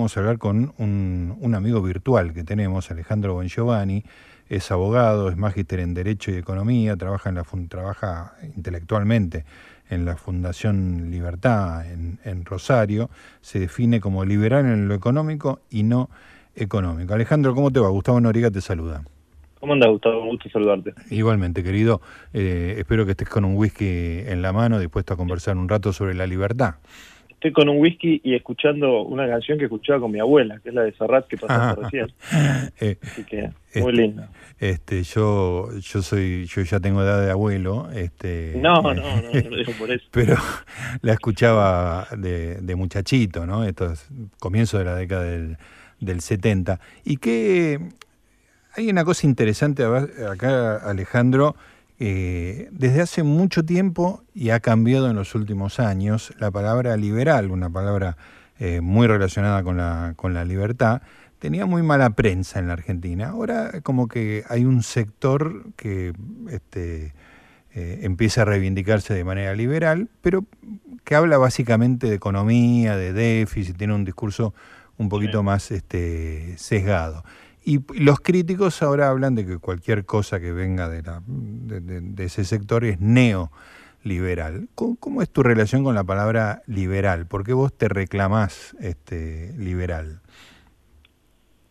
vamos a hablar con un, un amigo virtual que tenemos, Alejandro Bongiovanni, es abogado, es magíster en Derecho y Economía, trabaja, en la, trabaja intelectualmente en la Fundación Libertad en, Rosario, se define como liberal en lo económico y no económico. Alejandro, ¿cómo te va? Gustavo Noriga te saluda. ¿Cómo andas, Gustavo? Un gusto saludarte. Igualmente, querido. Eh, espero que estés con un whisky en la mano, dispuesto a conversar un rato sobre la libertad estoy con un whisky y escuchando una canción que escuchaba con mi abuela, que es la de Serrat que pasaste recién. Eh, Así que muy este, linda. Este, yo, yo soy, yo ya tengo edad de abuelo. Este, no, no, no, no, lo por eso. Pero la escuchaba de, de muchachito, ¿no? Esto es comienzo de la década del, del 70. Y que hay una cosa interesante acá, Alejandro, eh, desde hace mucho tiempo y ha cambiado en los últimos años la palabra liberal, una palabra eh, muy relacionada con la, con la libertad, tenía muy mala prensa en la Argentina. Ahora como que hay un sector que este, eh, empieza a reivindicarse de manera liberal, pero que habla básicamente de economía, de déficit, tiene un discurso un poquito más este, sesgado. Y los críticos ahora hablan de que cualquier cosa que venga de, la, de, ese sector es neoliberal. ¿Cómo, ¿Cómo, es tu relación con la palabra liberal? ¿Por qué vos te reclamás este, liberal?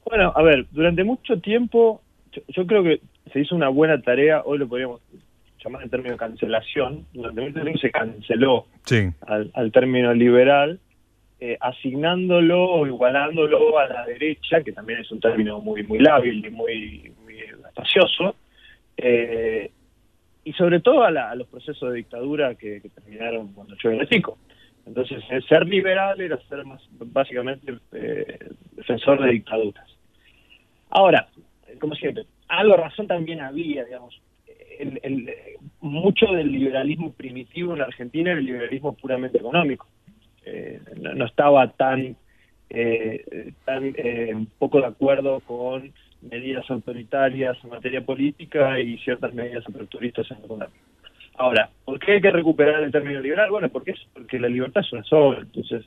Bueno, a ver, durante mucho tiempo yo, creo que se hizo una buena tarea, hoy lo podríamos llamar en términos de cancelación, durante mucho tiempo se canceló al, al término liberal, eh, asignándolo o igualándolo a la derecha, que también es un término muy muy lábil y muy, muy espacioso, eh, y sobre todo a, los procesos de dictadura que, terminaron cuando yo era chico. Entonces, ser liberal era ser más básicamente eh, defensor de dictaduras. Ahora, como siempre, algo razón también había, digamos, el, mucho del liberalismo primitivo en la Argentina era el liberalismo puramente económico eh, no, estaba tan, eh, tan eh, poco de acuerdo con medidas autoritarias en materia política y ciertas medidas aperturistas en economía. Ahora, ¿por qué hay que recuperar el término liberal? Bueno, porque es porque la libertad es una sola. Entonces,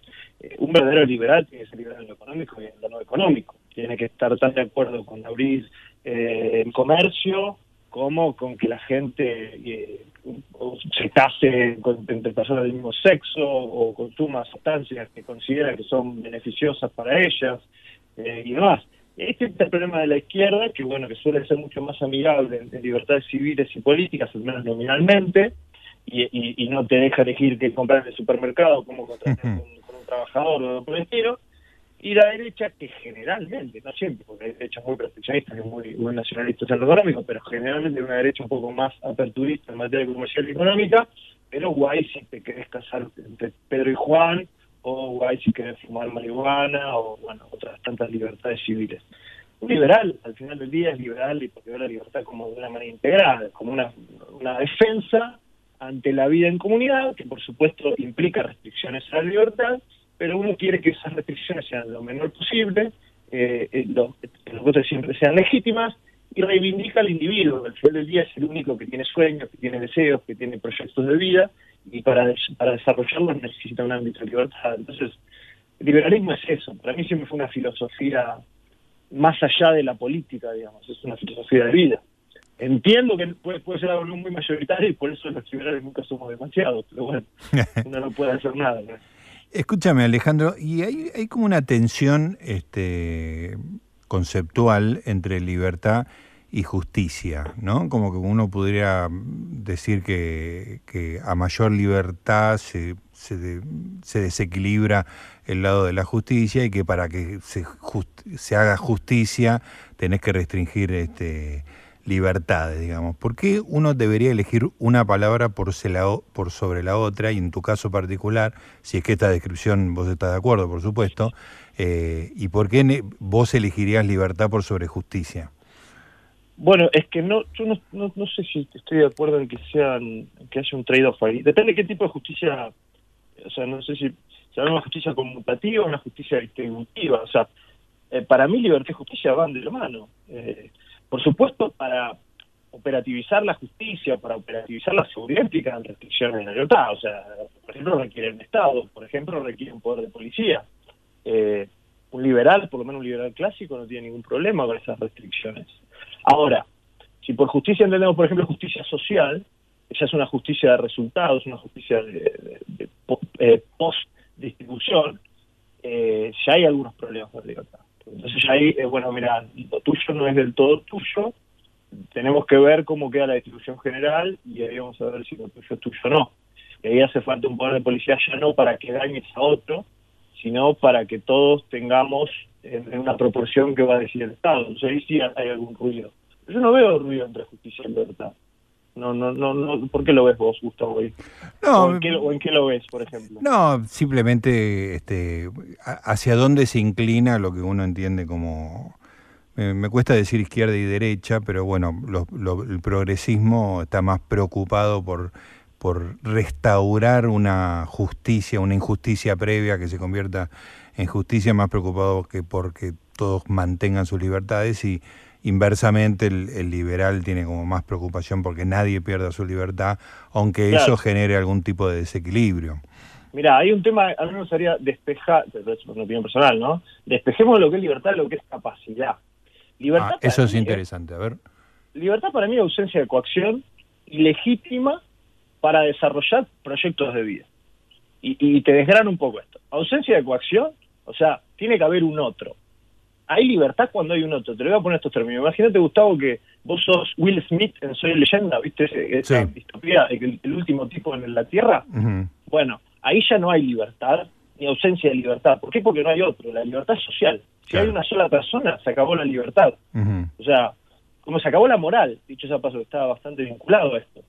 un verdadero liberal tiene que ser liberal en lo económico y en lo no económico. Tiene que estar tan de acuerdo con abrir el comercio como con que la gente se case entre personas del mismo sexo o consuma sustancias que considera que son beneficiosas para ellas eh, y demás. Este es el problema de la izquierda, que bueno, que suele ser mucho más amigable en, libertades civiles y políticas, al menos nominalmente, y, no te deja elegir qué comprar en el supermercado, cómo contratar con, un trabajador o por el estilo, y la derecha, que generalmente, no siempre, porque hay derechas muy proteccionistas y muy, muy nacionalistas en lo económico, pero generalmente una derecha un poco más aperturista en materia comercial y económica, pero guay si te querés casar entre Pedro y Juan, o guay si querés fumar marihuana, o bueno, otras tantas libertades civiles. Un liberal, al final del día, es liberal y porque ve la libertad como de una manera integrada, como una, una defensa ante la vida en comunidad, que por supuesto implica restricciones a la libertad, pero uno quiere que esas restricciones sean lo menor posible, eh, eh los, votos siempre sean legítimas y reivindica al individuo. Al final del día es el único que tiene sueños, que tiene deseos, que tiene proyectos de vida y para, para desarrollarlos necesita un ámbito de libertad. Entonces, el liberalismo es eso. Para mí siempre fue una filosofía más allá de la política, digamos, es una filosofía de vida. Entiendo que puede, puede ser algo muy mayoritario y por eso los liberales nunca somos demasiados, pero bueno, uno no puede hacer nada. Escúchame, Alejandro, y hay, hay como una tensión este, conceptual entre libertad y justicia, ¿no? Como que uno podría decir que, a mayor libertad se, se, desequilibra el lado de la justicia y que para que se, se haga justicia tenés que restringir este, libertades, digamos. ¿Por qué uno debería elegir una palabra por, por sobre la otra? Y en tu caso particular, si es que esta descripción vos estás de acuerdo, por supuesto, eh, ¿y por qué vos elegirías libertad por sobre justicia? Bueno, es que no, yo no, no, sé si estoy de acuerdo en que sean, que haya un trade-off ahí. Depende de qué tipo de justicia, o sea, no sé si se una justicia conmutativa o una justicia distributiva. O sea, eh, para mí libertad y justicia van de la mano. Eh, por supuesto, para operativizar la justicia, para operativizar la seguridad implican restricciones de la libertad. O sea, por ejemplo, requiere un Estado, por ejemplo, requiere un poder de policía. Eh, Un liberal, por lo menos un liberal clásico, no tiene ningún problema con esas restricciones. Ahora, si por justicia entendemos, por ejemplo, justicia social, esa es una justicia de resultados, una justicia de, eh, post-distribución, eh, ya hay algunos problemas de libertad. Entonces ahí, bueno, mira, lo tuyo no es del todo tuyo, tenemos que ver cómo queda la distribución general y ahí vamos a ver si lo tuyo es tuyo o no. Y ahí hace falta un poder de policía ya no para que dañes a otro, sino para que todos tengamos en, una proporción que va a decir el Estado. Entonces ahí sí hay algún ruido. Yo no veo ruido entre justicia y libertad. No, no, no, no. ¿Por qué lo ves vos, Gustavo? No, ¿O en, qué, en qué lo ves, por ejemplo? No, simplemente este, hacia dónde se inclina lo que uno entiende como... me cuesta decir izquierda y derecha, pero bueno, el progresismo está más preocupado por, por restaurar una justicia, una injusticia previa que se convierta en justicia, más preocupado que porque todos mantengan sus libertades y Inversamente, el, liberal tiene como más preocupación porque nadie pierda su libertad, aunque eso genere algún tipo de desequilibrio. Mira, hay un tema, a mí me gustaría despejar, es una opinión personal, ¿no? Despejemos lo que es libertad, lo que es capacidad. Libertad ah, eso es interesante, a ver. Libertad para mí es ausencia de coacción ilegítima para desarrollar proyectos de vida. Y, y te desgrano un poco esto. Ausencia de coacción, o sea, tiene que haber un otro hay libertad cuando hay un otro. Te lo voy a poner estos términos. Imagínate, Gustavo, que vos sos Will Smith en Soy Leyenda, ¿viste? Esa distopía, el, el, último tipo en la Tierra. Bueno, ahí ya no hay libertad ni ausencia de libertad. ¿Por qué? Porque no hay otro. La libertad es social. Si hay una sola persona, se acabó la libertad. O sea, como se acabó la moral, dicho esa paso, que estaba bastante vinculado a esto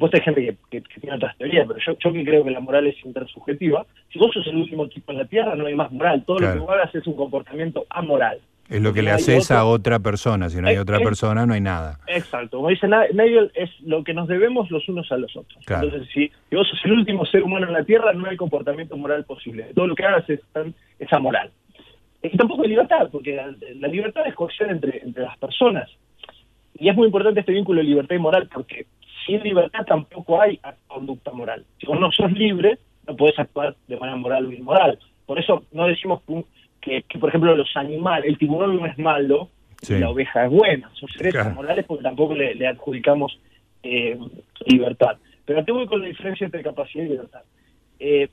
supuesto hay gente que, tiene otras teorías, pero yo, yo que creo que la moral es intersubjetiva, si vos sos el último tipo en la Tierra no hay más moral, todo lo que vos hagas es un comportamiento amoral. Es lo que le haces a otra persona, si no hay otra persona no hay nada. Exacto, como dice Nigel, es lo que nos debemos los unos a los otros. Entonces, si, vos sos el último ser humano en la Tierra, no hay comportamiento moral posible. Todo lo que hagas es, es amoral. Y tampoco hay libertad, porque la, libertad es cohesión entre, entre las personas. Y es muy importante este vínculo de libertad y moral, porque sin libertad tampoco hay conducta moral. Si vos no sos libre, no podés actuar de manera moral o inmoral. Por eso no decimos que, por ejemplo, los animales, el tiburón no es malo y la oveja es buena. Son seres morales porque tampoco le, adjudicamos eh, libertad. Pero te voy con la diferencia entre capacidad y libertad. Eh,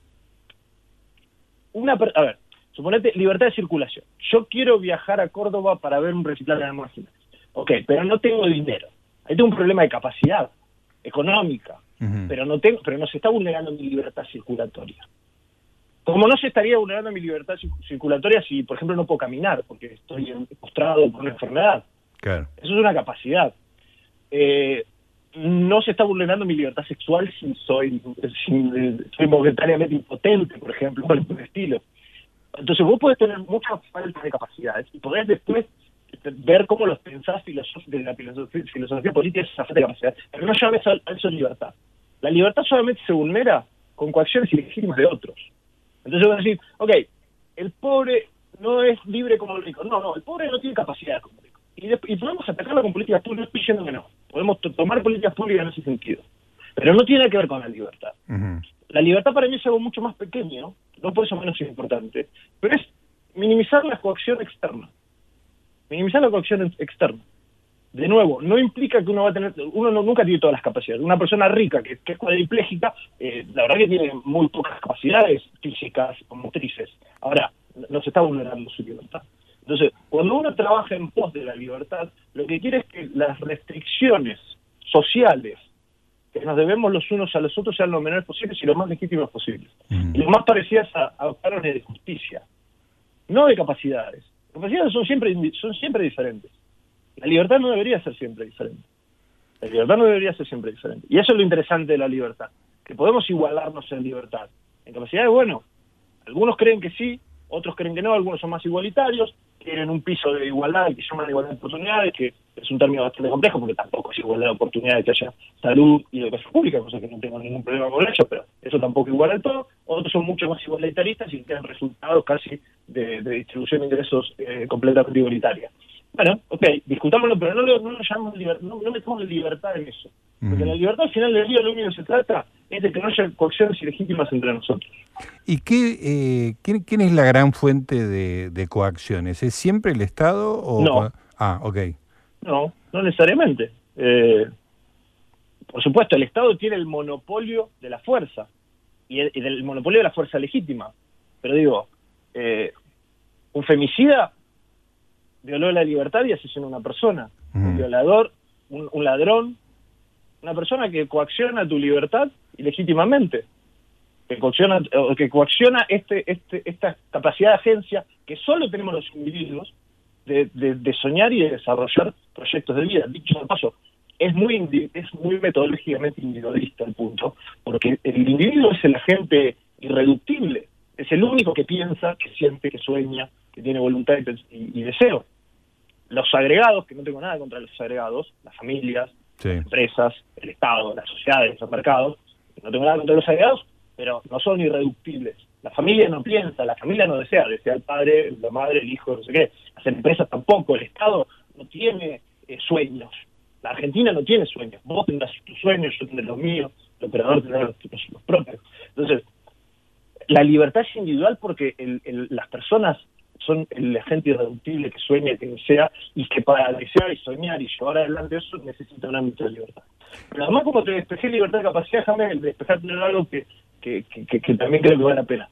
una, a ver, suponete libertad de circulación. Yo quiero viajar a Córdoba para ver un recital de almacenes. Ok, pero no tengo dinero. Ahí tengo un problema de capacidad económica, pero no tengo, pero no se está vulnerando mi libertad circulatoria. Como no se estaría vulnerando mi libertad circulatoria si, por ejemplo, no puedo caminar porque estoy postrado por una enfermedad. Eso es una capacidad. Eh, no se está vulnerando mi libertad sexual si soy, si soy momentáneamente impotente, por ejemplo, por el estilo. Entonces vos podés tener muchas faltas de capacidades y podés después ver cómo los pensás de la filosofía, filosofía política es esa falta de capacidad. Pero no llames a, eso libertad. La libertad solamente se vulnera con coacciones ilegítimas de otros. Entonces voy a decir, ok, el pobre no es libre como el rico. No, no, el pobre no tiene capacidad como el rico. Y, y podemos atacarlo con políticas públicas, estoy diciendo que no. Podemos tomar políticas públicas en ese sentido. Pero no tiene que ver con la libertad. La libertad para mí es algo mucho más pequeño, no por eso menos importante, pero es minimizar la coacción externa minimizar la coacción externa. De nuevo, no implica que uno va a tener, uno nunca tiene todas las capacidades. Una persona rica que, es cuadriplégica, eh, la verdad que tiene muy pocas capacidades físicas o motrices. Ahora, no se está vulnerando su libertad. Entonces, cuando uno trabaja en pos de la libertad, lo que quiere es que las restricciones sociales que nos debemos los unos a los otros sean lo menores posibles y lo más legítimas posibles. Y lo más parecidas a, a de justicia, no de capacidades. Capacidades son siempre, son siempre diferentes. La libertad no debería ser siempre diferente. La libertad no debería ser siempre diferente. Y eso es lo interesante de la libertad, que podemos igualarnos en libertad. En capacidades, bueno, algunos creen que sí, otros creen que no, algunos son más igualitarios, quieren un piso de igualdad que llaman igualdad de oportunidades, que es un término bastante complejo porque tampoco es igualdad de oportunidades que haya salud y educación pública, cosa que no tengo ningún problema con eso, pero eso tampoco iguala el todo. Otros son mucho más igualitaristas y tienen resultados casi de, distribución de ingresos eh, completamente igualitaria. Bueno, ok, discutámoslo, pero no, lo, no, lo libertad, no, metemos libertad en eso. Porque la libertad al final del día lo único que se trata es de que no haya coacciones ilegítimas entre nosotros. ¿Y qué, eh, ¿quién, es la gran fuente de, coacciones? ¿Es siempre el Estado o...? No. Ah, ok. No, no necesariamente. Eh, por supuesto, el Estado tiene el monopolio de la fuerza y el, monopolio de la fuerza legítima. Pero digo, eh, un femicida violó la libertad y asesinó a una persona. Un violador, un, ladrón, una persona que coacciona tu libertad ilegítimamente, que coacciona, que coacciona este, este, esta capacidad de agencia que solo tenemos los individuos de, de, soñar y de desarrollar proyectos de vida. Dicho de paso, es muy, es muy metodológicamente individualista el punto, porque el individuo es el agente irreductible, es el único que piensa, que siente, que sueña, que tiene voluntad y, deseo. Los agregados, que no tengo nada contra los agregados, las familias, las empresas, el Estado, las sociedades, los mercados, no tengo nada contra los agregados, pero no son irreductibles. La familia no piensa, la familia no desea, desea el padre, la madre, el hijo, no sé qué. Las empresas tampoco, el Estado no tiene eh, sueños, la Argentina no tiene sueños. Vos tendrás tus sueños, yo tendré los míos, el operador tendrá los, propios. Entonces, la libertad es individual porque las personas son el agente irreductible que sueña, que desea, y que para desear y soñar y llevar adelante eso necesita un ámbito de libertad. Pero además, como te despejé libertad de capacidad, déjame despejar tener algo que, que, que, también creo que vale la pena.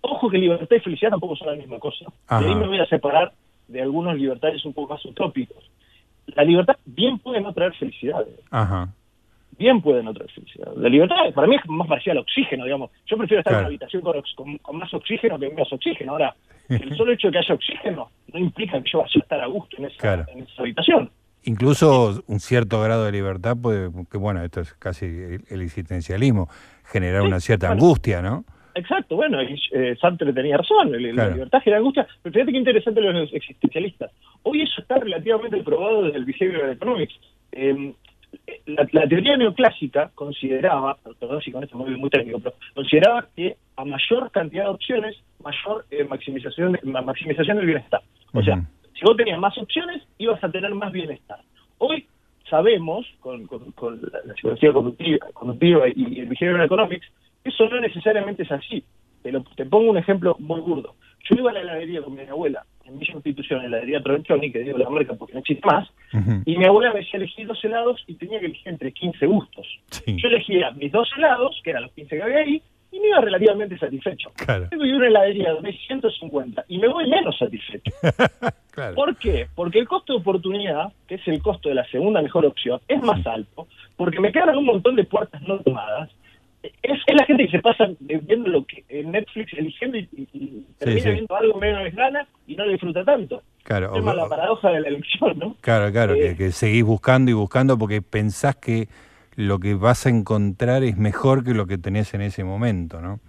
Ojo que libertad y felicidad tampoco son la misma cosa. Y ahí me voy a separar de algunos libertarios un poco más utópicos la libertad bien puede no traer felicidad. Ajá. Bien puede no traer felicidad. La libertad para mí es más parecida al oxígeno, digamos. Yo prefiero estar en una habitación con, más oxígeno que menos oxígeno. Ahora, el solo hecho de que haya oxígeno no implica que yo vaya a estar a gusto en esa, habitación. Incluso un cierto grado de libertad puede, que bueno, esto es casi el, existencialismo, generar una cierta angustia, ¿no? Exacto, bueno, eh, Sartre tenía razón, la libertad genera angustia, pero fíjate qué interesante los existencialistas. Hoy eso está relativamente probado desde el behavioral economics. Em, la, teoría neoclásica consideraba, perdón si con esto muy, muy técnico, pero consideraba que a mayor cantidad de opciones, mayor eh, maximización, maximización del bienestar. O sea, si vos tenías más opciones, ibas a tener más bienestar. Hoy sabemos, con, la, psicología conductiva, y el behavioral economics, eso no necesariamente es así. Te, te pongo un ejemplo muy burdo. Yo iba a la heladería con mi abuela, en Villa Institución, en la heladería Tronchoni, que digo la marca porque no existe más, y mi abuela me decía elegir dos helados y tenía que elegir entre 15 gustos. Yo elegía mis dos helados, que eran los 15 que había ahí, y me iba relativamente satisfecho. Claro. Tengo una heladería de 150 y me voy menos satisfecho. ¿Por qué? Porque el costo de oportunidad, que es el costo de la segunda mejor opción, es más alto, porque me quedan un montón de puertas no tomadas, es, la gente que se pasa viendo lo que en Netflix eligiendo y, termina viendo algo menos gana y no lo disfruta tanto. Claro, es la paradoja de la elección, ¿no? Claro, claro, que, eh, seguís buscando y buscando porque pensás que lo que vas a encontrar es mejor que lo que tenés en ese momento, ¿no?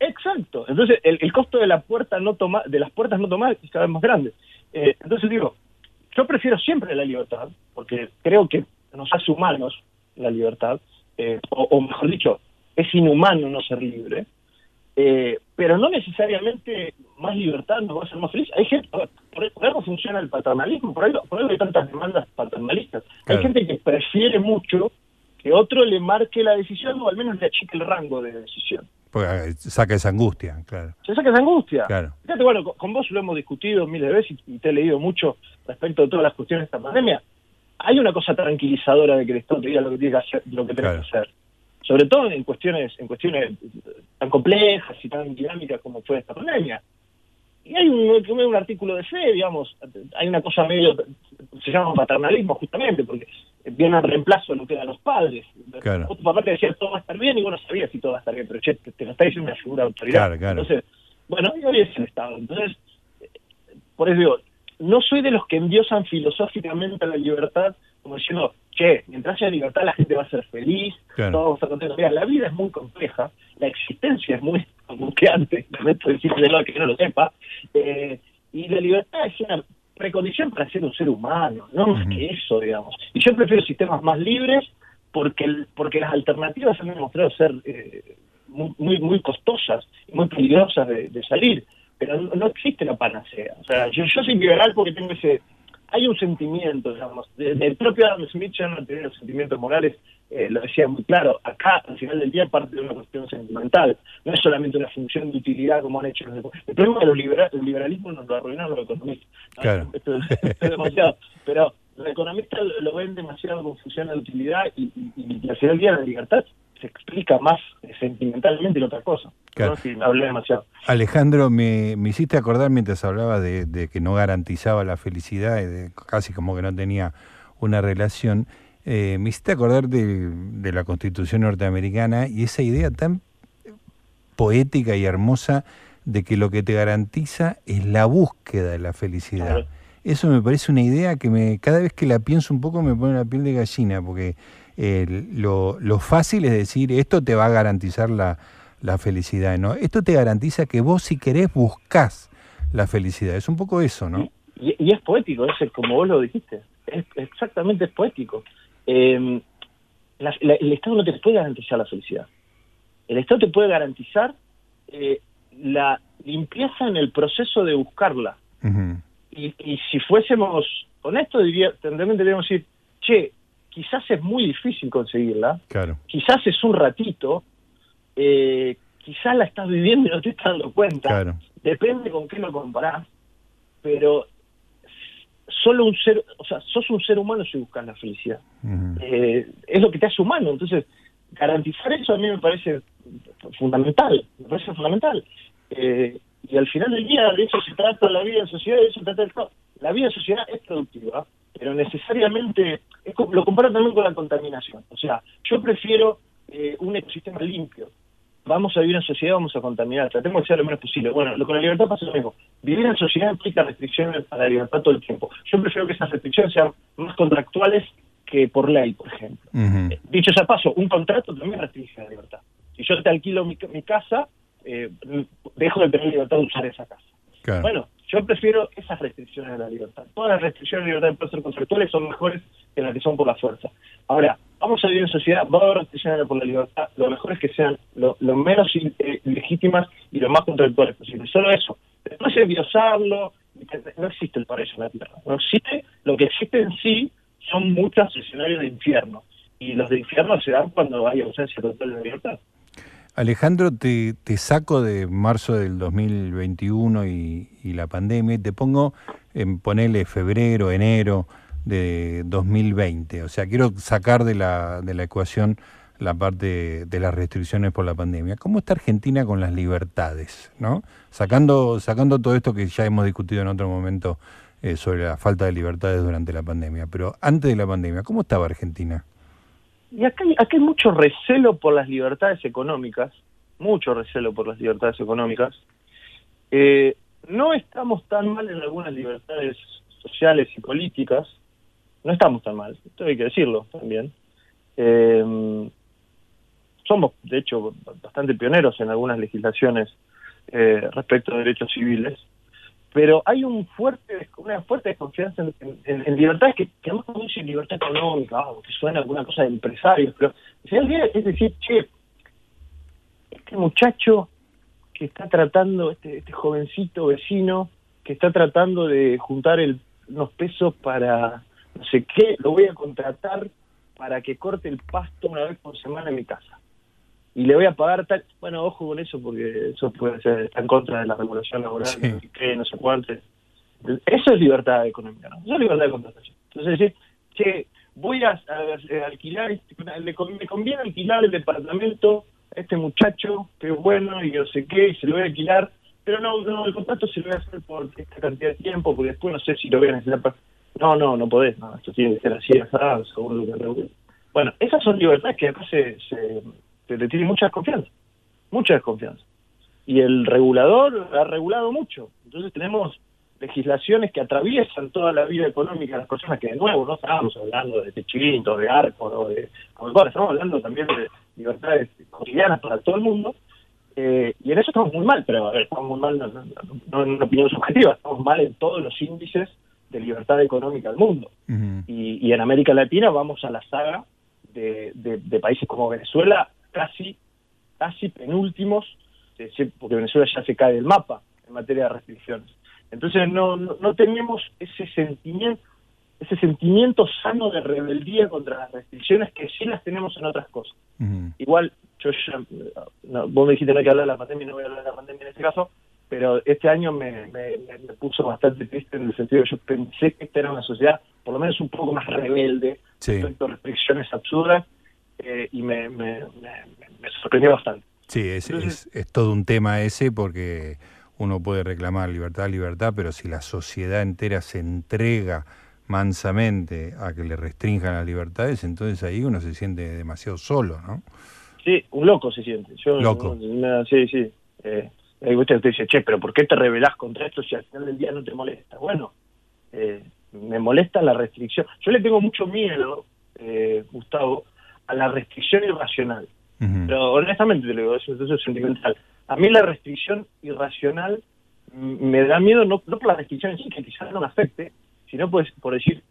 Exacto. Entonces, el, costo de la puerta no toma, de las puertas no tomadas es cada vez más grande. Eh, entonces digo, yo prefiero siempre la libertad, porque creo que nos hace humanos la libertad, eh, o mejor dicho, es inhumano no ser libre, eh, pero no necesariamente más libertad nos va a hacer más feliz. Hay gente, por, algo funciona el paternalismo, por algo, por hay tantas demandas paternalistas. Hay gente que prefiere mucho que otro le marque la decisión o al menos le achique el rango de decisión. Porque eh, saca esa angustia, claro. Se saca esa angustia. Claro. Fíjate, bueno, con, vos lo hemos discutido miles de veces y te he leído mucho respecto de todas las cuestiones de esta pandemia. Hay una cosa tranquilizadora de que el Estado te diga lo que tiene que hacer, lo que tenés que hacer sobre todo en cuestiones en cuestiones tan complejas y tan dinámicas como fue esta pandemia. Y hay un, un artículo de fe, digamos, hay una cosa medio, se llama paternalismo justamente, porque viene al reemplazo de lo que eran los padres. Claro. Tu papá te decía todo va a estar bien y vos no sabías si todo va a estar bien, pero che, te, lo está diciendo una figura de autoridad. Entonces, bueno, hoy es el Estado. Entonces, por eso digo, no soy de los que endiosan filosóficamente la libertad como diciendo, che, mientras haya libertad la gente va a ser feliz, todos vamos a estar contentos. Mira, la vida es muy compleja, la existencia es muy angustiante, lamento decirle que no lo sepa, eh, y la libertad es una precondición para ser un ser humano, no más que eso, digamos. Y yo prefiero sistemas más libres porque porque las alternativas han demostrado ser eh, muy, muy, costosas y muy peligrosas de, salir, pero no, existe la panacea. O sea, yo, yo soy liberal porque tengo ese hay un sentimiento, digamos, del propio Adam Smith ya no tenía los sentimientos morales, eh, lo decía muy claro, acá al final del día parte de una cuestión sentimental, no es solamente una función de utilidad como han hecho los El problema del liberalismo nos lo arruinaron los economistas. Claro. Esto, es demasiado, pero los economistas lo ven demasiado como función de utilidad y, final del día la libertad se explica más sentimentalmente que otra cosa. Claro. hablé demasiado. Alejandro, me, hiciste acordar mientras hablaba de, que no garantizaba la felicidad, y de, casi como que no tenía una relación. Eh, me hiciste acordar de, de, la Constitución norteamericana y esa idea tan poética y hermosa de que lo que te garantiza es la búsqueda de la felicidad. Eso me parece una idea que me cada vez que la pienso un poco me pone la piel de gallina, porque lo, lo, fácil es decir, esto te va a garantizar la, la, felicidad, ¿no? Esto te garantiza que vos si querés buscás la felicidad, es un poco eso, ¿no? Y, es poético, es como vos lo dijiste, es, exactamente es poético. Em, el Estado no te puede garantizar la felicidad. El Estado te puede garantizar eh, la limpieza en el proceso de buscarla. Y, y, si fuésemos honestos, diría, tendríamos decir, che, quizás es muy difícil conseguirla, claro. quizás es un ratito, eh, quizás la estás viviendo y no te estás dando cuenta, depende con qué lo comparás, pero solo un ser, o sea, sos un ser humano si buscas la felicidad. Eh, es lo que te hace humano, entonces garantizar eso a mí me parece fundamental, me parece fundamental. Eh, y al final del día de eso se trata la vida en sociedad, de eso se trata el La vida en sociedad es productiva, pero necesariamente, lo comparo también con la contaminación. O sea, yo prefiero eh, un ecosistema limpio. Vamos a vivir en sociedad, vamos a contaminar, tratemos de ser lo menos posible. Bueno, lo con la libertad pasa lo mismo. Vivir en sociedad implica restricciones para la libertad todo el tiempo. Yo prefiero que esas restricciones sean más contractuales que por ley, por ejemplo. Eh, dicho sea paso, un contrato también restringe la libertad. Si yo te alquilo mi, casa, eh, dejo de tener libertad de usar esa casa. Bueno, yo prefiero esas restricciones de la libertad. Todas las restricciones de libertad de ser contractuales son mejores que las que son por la fuerza. Ahora, vamos a vivir en sociedad, va a haber restricciones por la libertad, lo mejor es que sean lo, menos eh, legítimas y lo más contractuales posible. Solo eso. Después enviosarlo, no existe el paraíso en la tierra. No existe, lo que existe en sí son muchos escenarios de infierno. Y los de infierno se dan cuando hay ausencia total de libertad. Alejandro, te, saco de marzo del 2021 y, la pandemia y te pongo en ponerle febrero, enero de 2020. O sea, quiero sacar de la, de la ecuación la parte de las restricciones por la pandemia. ¿Cómo está Argentina con las libertades? ¿no? Sacando, sacando todo esto que ya hemos discutido en otro momento eh, sobre la falta de libertades durante la pandemia. Pero antes de la pandemia, ¿cómo estaba Argentina? Y acá hay, hay mucho recelo por las libertades económicas, mucho recelo por las libertades económicas. Eh, no estamos tan mal en algunas libertades sociales y políticas, no estamos tan mal, esto hay que decirlo también. Eh, somos, de hecho, bastante pioneros en algunas legislaciones eh, respecto a derechos civiles pero hay un fuerte una fuerte desconfianza en, libertades que, que además no dice libertad económica, que suena alguna cosa de empresarios, pero es decir, che, este muchacho que está tratando, este, este jovencito vecino, que está tratando de juntar el, unos pesos para no sé qué, lo voy a contratar para que corte el pasto una vez por semana en mi casa y le voy a pagar tal. Bueno, ojo con eso porque eso puede ser está en contra de la regulación laboral, que no sé cuánto. Eso es libertad económica, ¿no? Eso es libertad de contratación. Entonces, decir, che, voy a, alquilar, este, me conviene alquilar el departamento a este muchacho, que es bueno y yo sé qué, y se lo voy a alquilar, pero no, no, el contrato se lo voy a hacer por esta cantidad de tiempo, porque después no sé si lo voy a necesitar para... No, no, no podés, no, esto tiene que ser así, según lo que Bueno, esas son libertades que acá se, se le tiene mucha desconfianza, mucha desconfianza. Y el regulador ha regulado mucho. Entonces tenemos legislaciones que atraviesan toda la vida económica de las personas que de nuevo no estamos hablando de techito, de arco, o de estamos hablando también de libertades cotidianas para todo el mundo. Eh, y en eso estamos muy mal, pero a ver, estamos muy mal no, en una opinión subjetiva, estamos mal en todos los índices de libertad económica del mundo. y, y, en América Latina vamos a la saga de, de países como Venezuela casi, casi penúltimos, porque Venezuela ya se cae del mapa en materia de restricciones. Entonces no, no, tenemos ese sentimiento, ese sentimiento sano de rebeldía contra las restricciones que sí las tenemos en otras cosas. Igual, yo ya, vos me dijiste no hay que hablar de la pandemia, no voy a hablar de la pandemia en este caso, pero este año me, me, puso bastante triste en el sentido que yo pensé que esta era una sociedad por lo menos un poco más rebelde respecto a restricciones absurdas eh, y me, me, sorprendió bastante. Sí, es, es, todo un tema ese porque uno puede reclamar libertad, libertad, pero si la sociedad entera se entrega mansamente a que le restrinjan las libertades, entonces ahí uno se siente demasiado solo, ¿no? Sí, un loco se siente. Yo, loco. sí, sí. Eh, usted te dice, che, pero ¿por qué te rebelás contra esto si al final del día no te molesta? Bueno, eh, me molesta la restricción. Yo le tengo mucho miedo, eh, Gustavo, a la restricción irracional. Pero honestamente te lo digo, eso, es sentimental. A mí la restricción irracional me da miedo no, no por la restricción en sí, que quizás no me afecte, sino pues, por decir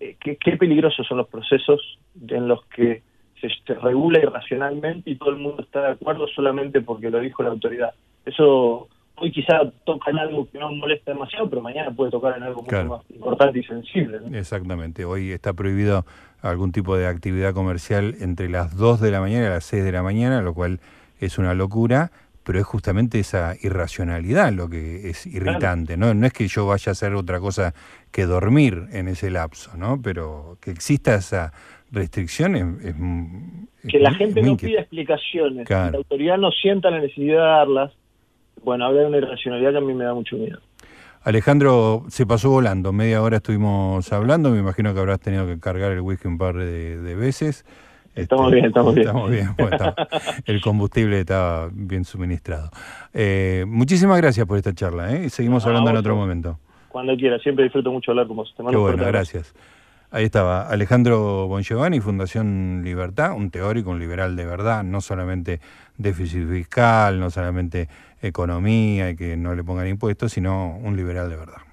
eh, qué peligrosos son los procesos en los que se, se, regula irracionalmente y todo el mundo está de acuerdo solamente porque lo dijo la autoridad. Eso hoy quizá toca en algo que no molesta demasiado, pero mañana puede tocar en algo mucho más importante y sensible. Exactamente, hoy está prohibido algún tipo de actividad comercial entre las 2 de la mañana y las 6 de la mañana, lo cual es una locura, pero es justamente esa irracionalidad lo que es irritante, ¿no? No es que yo vaya a hacer otra cosa que dormir en ese lapso, ¿no? Pero que exista esa restricción es... que la gente no pida explicaciones, que la autoridad no sienta la necesidad de darlas, bueno, habla de una irracionalidad que a mí me da mucho miedo. Alejandro, se pasó volando, media hora estuvimos hablando, me imagino que habrás tenido que cargar el whisky un par de, veces. Estamos bien, estamos bien. Estamos bien, el combustible está bien suministrado. Eh, muchísimas gracias por esta charla, ¿eh? seguimos hablando en otro momento. Cuando quiera, siempre disfruto mucho hablar con vos. Te Qué bueno, gracias. Ahí estaba Alejandro Bongiovanni, Fundación Libertad, un teórico, un liberal de verdad, no solamente déficit fiscal, no solamente economía y que no le pongan impuestos, sino un liberal de verdad.